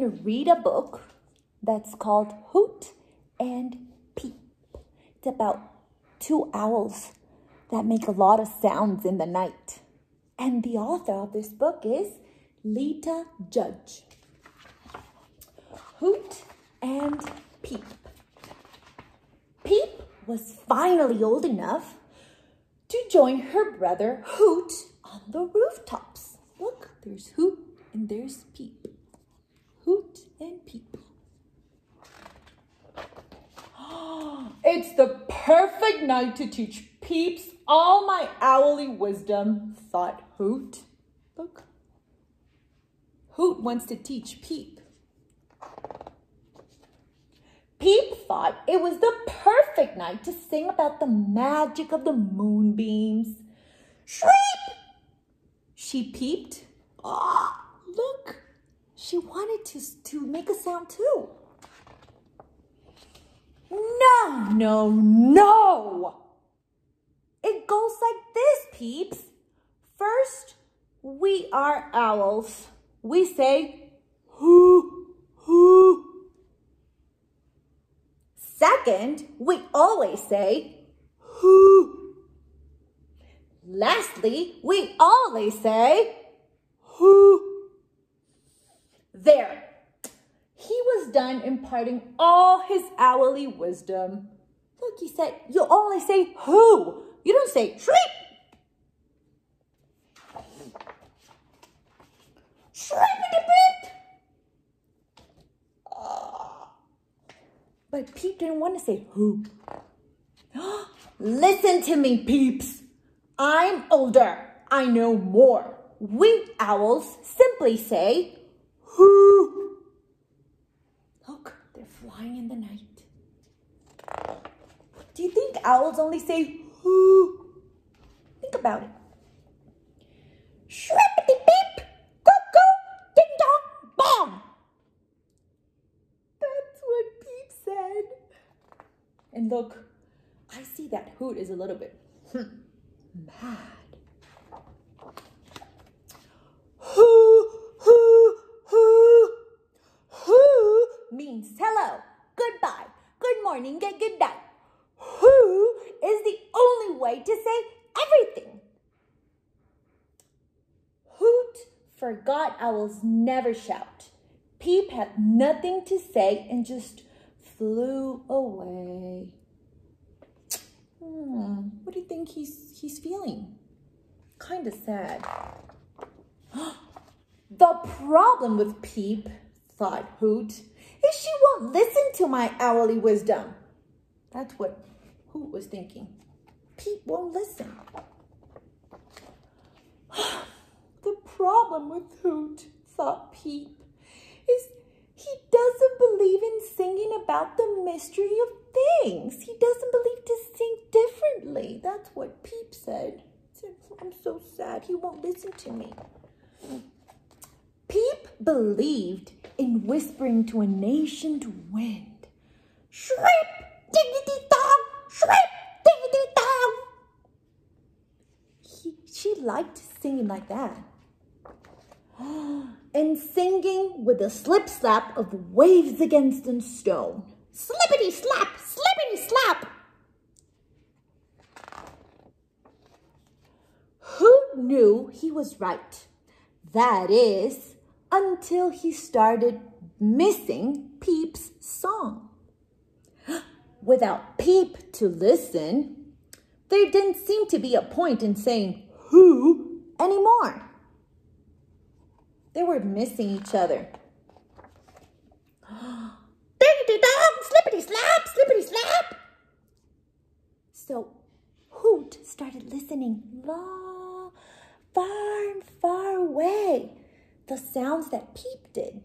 to read a book that's called Hoot and Peep. It's about two owls that make a lot of sounds in the night. And the author of this book is Lita Judge. Hoot and Peep. Peep was finally old enough to join her brother Hoot on the rooftops. Look, there's Hoot and there's Peep. And Peep. It's the perfect night to teach Peeps all my owly wisdom, thought Hoot. Look. Hoot wants to teach Peep. Peep thought it was the perfect night to sing about the magic of the moonbeams. Shriek! She peeped. Oh, look, she wanted to, to make a sound too. No, no, no. It goes like this, peeps. First, we are owls. We say, hoo, hoo. Second, we always say, hoo. Lastly, we always say, who? There. He was done imparting all his owly wisdom. Look, he said, you only say who. You don't say shriek. Shriek beep. But Peep didn't want to say who. Listen to me, peeps. I'm older. I know more. We owls simply say, who. Look, they're flying in the night. Do you think owls only say who? Think about it. Shrippity beep, cuckoo, ding dong, bong. That's what Peep said. And look, I see that Hoot is a little bit hmm, mad. Who, who, who means hello, goodbye, good morning, and good night. Who is the only way to say everything. Hoot forgot owls never shout. Peep had nothing to say and just flew away. Hmm, what do you think he's he's feeling? Kind of sad. the problem with Peep, thought Hoot, is she won't listen to my owly wisdom. That's what Hoot was thinking. Peep won't listen. the problem with Hoot, thought Peep, is he doesn't believe in singing about the mystery of things. He doesn't believe to sing differently. That's what Peep said. said I'm so sad. He won't listen to me. Peep believed in whispering to a nation to wind. Shriek, diggity dog, shriek, diggity dog. He, she liked singing like that. And singing with a slip slap of waves against a stone. Slippity slap, slippity slap. Who knew he was right? That is, until he started missing Peep's song. Without Peep to listen, there didn't seem to be a point in saying who anymore. They were missing each other. Slippity slap, slippity slap. So Hoot started listening long, far and far away, the sounds that Peep did.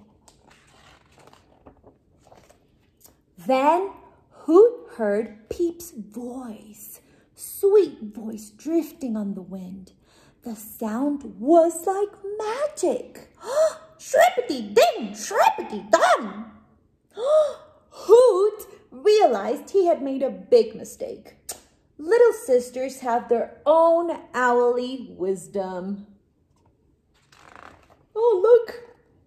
Then Hoot heard Peep's voice, sweet voice drifting on the wind. The sound was like magic. Shrippity ding, shrippity dong. Hoot realized he had made a big mistake. Little sisters have their own owly wisdom. Oh, look,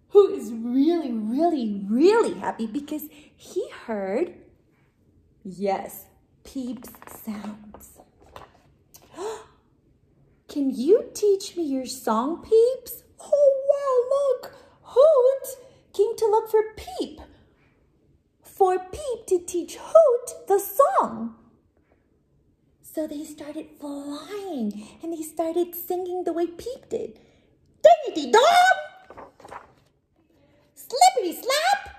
who is really, really, really happy because he heard, yes, Peep's sounds. Can you teach me your song, Peeps? Oh, wow, look, Hoot came to look for Peep, for Peep to teach Hoot the song. So they started flying and they started singing the way Peep did. Diggity dog! Slippity slap!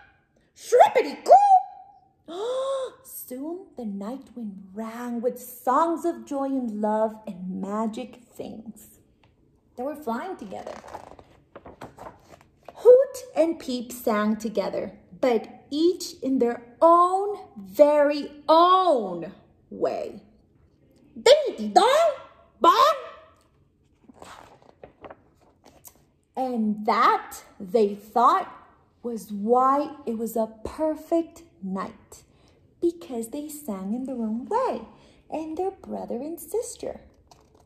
Shrippity coo! Soon the night wind rang with songs of joy and love and magic things. They were flying together. Hoot and Peep sang together, but each in their own very own way. Ding dong, bong. And that, they thought, was why it was a perfect night because they sang in their own way and their brother and sister.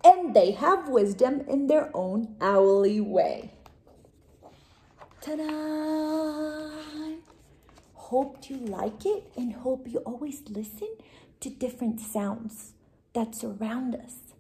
And they have wisdom in their own owly way. Ta-da! Hope you like it and hope you always listen to different sounds that surround us.